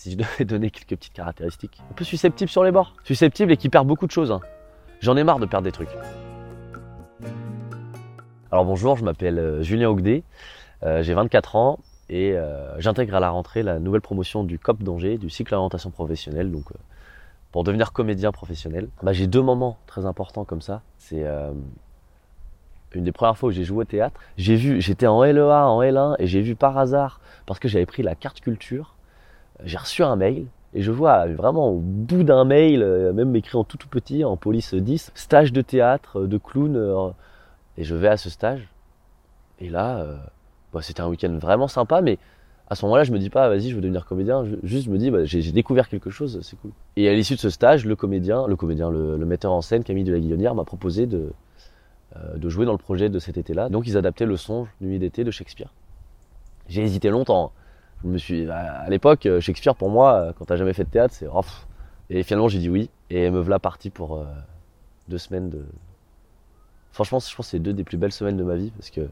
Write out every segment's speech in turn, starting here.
si je devais donner quelques petites caractéristiques. Un peu susceptible sur les bords. Susceptible et qui perd beaucoup de choses. hein. J'en ai marre de perdre des trucs. Alors bonjour, je m'appelle euh, Julien Ogdé, euh, j'ai 24 ans et euh, j'intègre à la rentrée la nouvelle promotion du COP d'Angers, du cycle d'orientation professionnelle, donc pour devenir comédien professionnel. Bah, j'ai deux moments très importants comme ça. C'est une des premières fois où j'ai joué au théâtre. J'ai vu, j'étais en LEA, en L1 et j'ai vu par hasard, parce que j'avais pris la carte culture, j'ai reçu un mail et je vois vraiment au bout d'un mail, euh, même écrit en tout tout petit, en police 10, stage de théâtre, de clown. euh, et je vais à ce stage. Et là, euh, bah, c'était un week-end vraiment sympa, mais à ce moment-là, je me dis pas, vas-y, je veux devenir comédien. Je- juste, je me dis, bah, j'ai découvert quelque chose, c'est cool. Et à l'issue de ce stage, le comédien, le comédien, le, metteur en scène, Camille de la Guillonnière, m'a proposé de, euh, de jouer dans le projet de cet été-là. Donc, ils adaptaient le songe Nuit d'été de Shakespeare. J'ai hésité longtemps. Je me suis, à l'époque, euh, Shakespeare pour moi, euh, quand t'as jamais fait de théâtre, c'est oh. Et finalement, j'ai dit oui. Et me voilà parti pour euh, deux semaines de. Franchement, je pense que c'est deux des plus belles semaines de ma vie parce que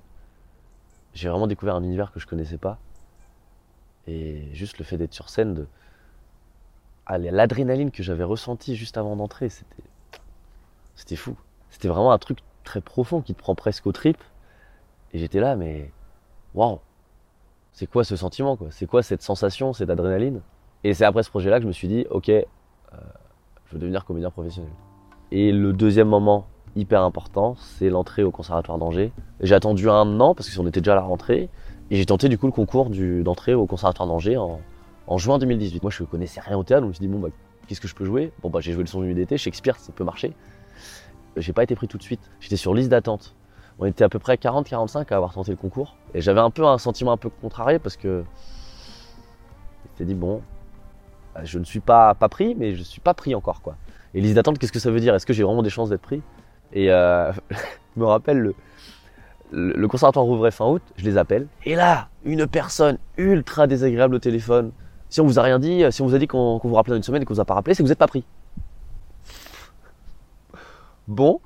j'ai vraiment découvert un univers que je connaissais pas. Et juste le fait d'être sur scène, de... ah, l'adrénaline que j'avais ressentie juste avant d'entrer, c'était, c'était fou. C'était vraiment un truc très profond qui te prend presque aux tripes. Et j'étais là, mais waouh, c'est quoi ce sentiment quoi? C'est quoi cette sensation, cette adrénaline? Et c'est après ce projet-là que je me suis dit, ok, euh, je veux devenir comédien professionnel. Et le deuxième moment hyper important, c'est l'entrée au Conservatoire d'Angers. J'ai attendu un an parce qu'on était déjà à la rentrée. Et j'ai tenté du coup le concours d'entrée au Conservatoire d'Angers en, juin 2018. Moi je connaissais rien au théâtre, donc je me suis dit bon bah qu'est-ce que je peux jouer? Bon bah j'ai joué le son d'été, Shakespeare ça peut marcher. J'ai pas été pris tout de suite, j'étais sur liste d'attente. On était à peu près 40-45 à avoir tenté le concours. Et j'avais un peu un sentiment un peu contrarié parce que je dit bon, bah, je ne suis pas, pris, mais je suis pas pris encore quoi. Et liste d'attente, qu'est-ce que ça veut dire? Est-ce que j'ai vraiment des chances d'être pris? Et euh, je me rappelle le, le, conservatoire rouvrait fin août, je les appelle. Et là, une personne ultra désagréable au téléphone. Si on vous a rien dit, si on vous a dit qu'on qu'on vous rappelait dans une semaine et qu'on vous a pas rappelé, c'est que vous n'êtes pas pris. Bon,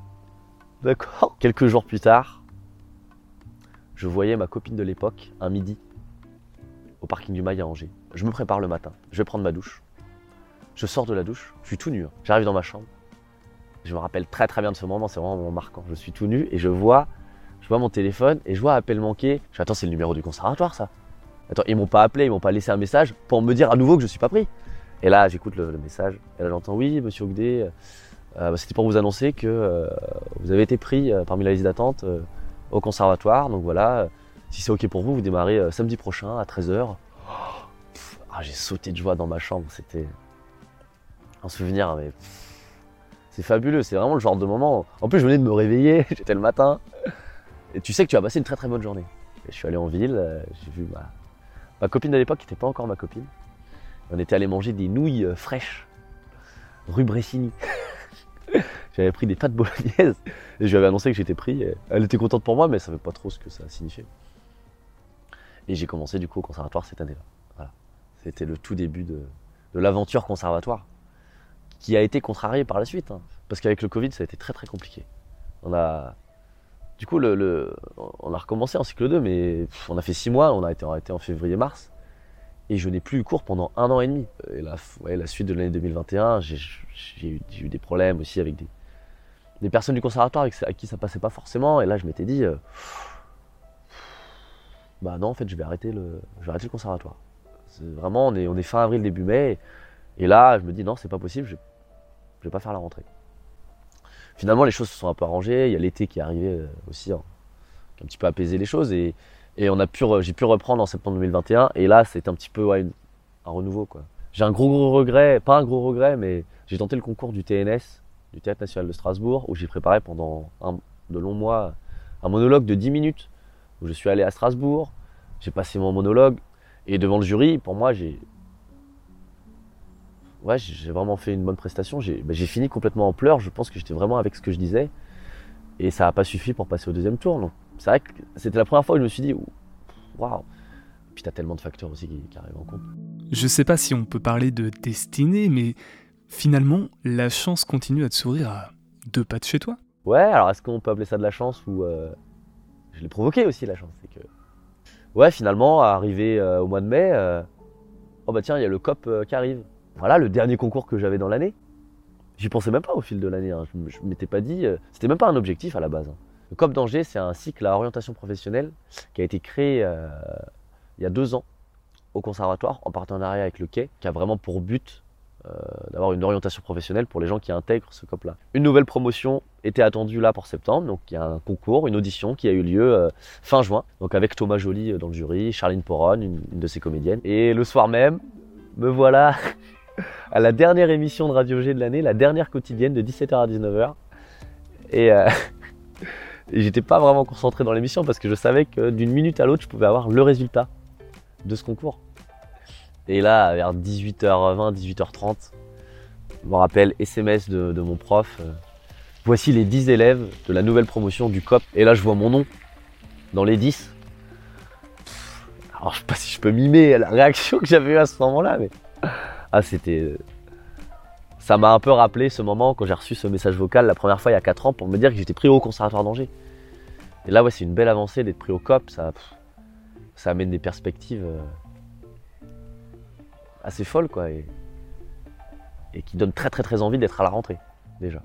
d'accord. Quelques jours plus tard, je voyais ma copine de l'époque, un midi, au parking du Mail à Angers. Je me prépare le matin, je vais prendre ma douche. Je sors de la douche, je suis tout nu. hein. J'arrive dans ma chambre. Je me rappelle très très bien de ce moment, c'est vraiment un marquant. Je suis tout nu et je vois, je vois mon téléphone et je vois appel manqué. Je fais attends, c'est le numéro du conservatoire ça. Attends, ils m'ont pas appelé, ils m'ont pas laissé un message pour me dire à nouveau que je suis pas pris. Et là, j'écoute le, message et là j'entends oui, monsieur Ogdé, bah, c'était pour vous annoncer que euh, vous avez été pris euh, parmi la liste d'attente euh, au conservatoire. Donc voilà, euh, si c'est ok pour vous, vous démarrez euh, samedi prochain à 13h. j'ai sauté de joie dans ma chambre, c'était un souvenir, mais c'est fabuleux, c'est vraiment le genre de moment. En plus, je venais de me réveiller, j'étais le matin, et tu sais que tu vas passer une très très bonne journée. Je suis allé en ville, euh, j'ai vu ma, copine de l'époque qui n'était pas encore ma copine. On était allé manger des nouilles euh, fraîches, rue Bressini. J'avais pris des pâtes bolognaises et je lui avais annoncé que j'étais pris. Elle était contente pour moi, mais elle savait pas trop ce que ça signifiait. Et j'ai commencé du coup au conservatoire cette année-là. C'était le tout début de, de l'aventure conservatoire, qui a été contrariée par la suite. hein. parce qu'avec le Covid, ça a été très très compliqué. On a, du coup, le, le- on a recommencé en cycle 2, mais on a fait six mois, on a été arrêté en février-mars. Et je n'ai plus eu cours pendant un an et demi. Et la, ouais, la suite de l'année 2021, j'ai eu, eu des problèmes aussi avec des, des personnes du conservatoire avec, à qui ça passait pas forcément. Et là, je m'étais dit, euh, bah non, en fait, je vais arrêter le, je vais arrêter le conservatoire. Vraiment, on est, on est fin avril, début mai. Et là, je me dis, non, c'est pas possible, je, vais pas faire la rentrée. Finalement, les choses se sont un peu arrangées. Il y a l'été qui est arrivé euh, aussi, hein, qui a un petit peu apaisé les choses. Et, j'ai pu reprendre en septembre 2021. Et là, c'est un petit peu un renouveau. quoi. J'ai un gros, gros regret, pas un gros regret, mais j'ai tenté le concours du TNS, du Théâtre National de Strasbourg, où j'ai préparé pendant un- de longs mois un monologue de 10 minutes, où je suis allé à Strasbourg, j'ai passé mon monologue, et devant le jury, pour moi, j'ai. Ouais, j'ai vraiment fait une bonne prestation. J'ai j'ai fini complètement en pleurs. Je pense que j'étais vraiment avec ce que je disais. Et ça n'a pas suffi pour passer au deuxième tour. Donc, c'est vrai que c'était la première fois où je me suis dit, waouh. Puis t'as tellement de facteurs aussi qui, qui arrivent en compte. Je sais pas si on peut parler de destinée, mais finalement, la chance continue à te sourire à deux pas de chez toi? Ouais, alors est-ce qu'on peut appeler ça de la chance ou euh, je l'ai provoqué aussi la chance, c'est que ouais finalement arrivé euh, au mois de mai, euh, oh bah tiens, il y a le COP euh, qui arrive. Voilà, le dernier concours que j'avais dans l'année. J'y pensais même pas au fil de l'année. hein. Je, m'étais pas dit. C'était même pas un objectif à la base. hein. Le COP d'Angers, c'est un cycle à orientation professionnelle qui a été créé il y a deux ans au conservatoire en partenariat avec le Quai, qui a vraiment pour but d'avoir une orientation professionnelle pour les gens qui intègrent ce COP-là. Une nouvelle promotion était attendue là pour septembre, donc il y a un concours, une audition qui a eu lieu euh, fin juin, donc avec Thomas Joly euh, dans le jury, Charline Poron, une, de ses comédiennes. Et le soir même, me voilà à la dernière émission de Radio G de l'année, la dernière quotidienne de 17h à 19h. Et, euh, et j'étais pas vraiment concentré dans l'émission parce que je savais que d'une minute à l'autre, je pouvais avoir le résultat de ce concours. Et là, vers 18h20, 18h30, je me rappelle SMS de, mon prof. euh, Voici les 10 élèves de la nouvelle promotion du COP. Et là, je vois mon nom dans les 10. Alors, je sais pas si je peux mimer la réaction que j'avais eue à ce moment-là, mais. Ah, c'était. Ça m'a un peu rappelé ce moment quand j'ai reçu ce message vocal la première fois il y a 4 ans pour me dire que j'étais pris au conservatoire d'Angers. Et là, ouais, c'est une belle avancée d'être pris au COP. Ça, ça amène des perspectives euh, assez folles, quoi. Et, qui donnent très, très, très envie d'être à la rentrée, déjà.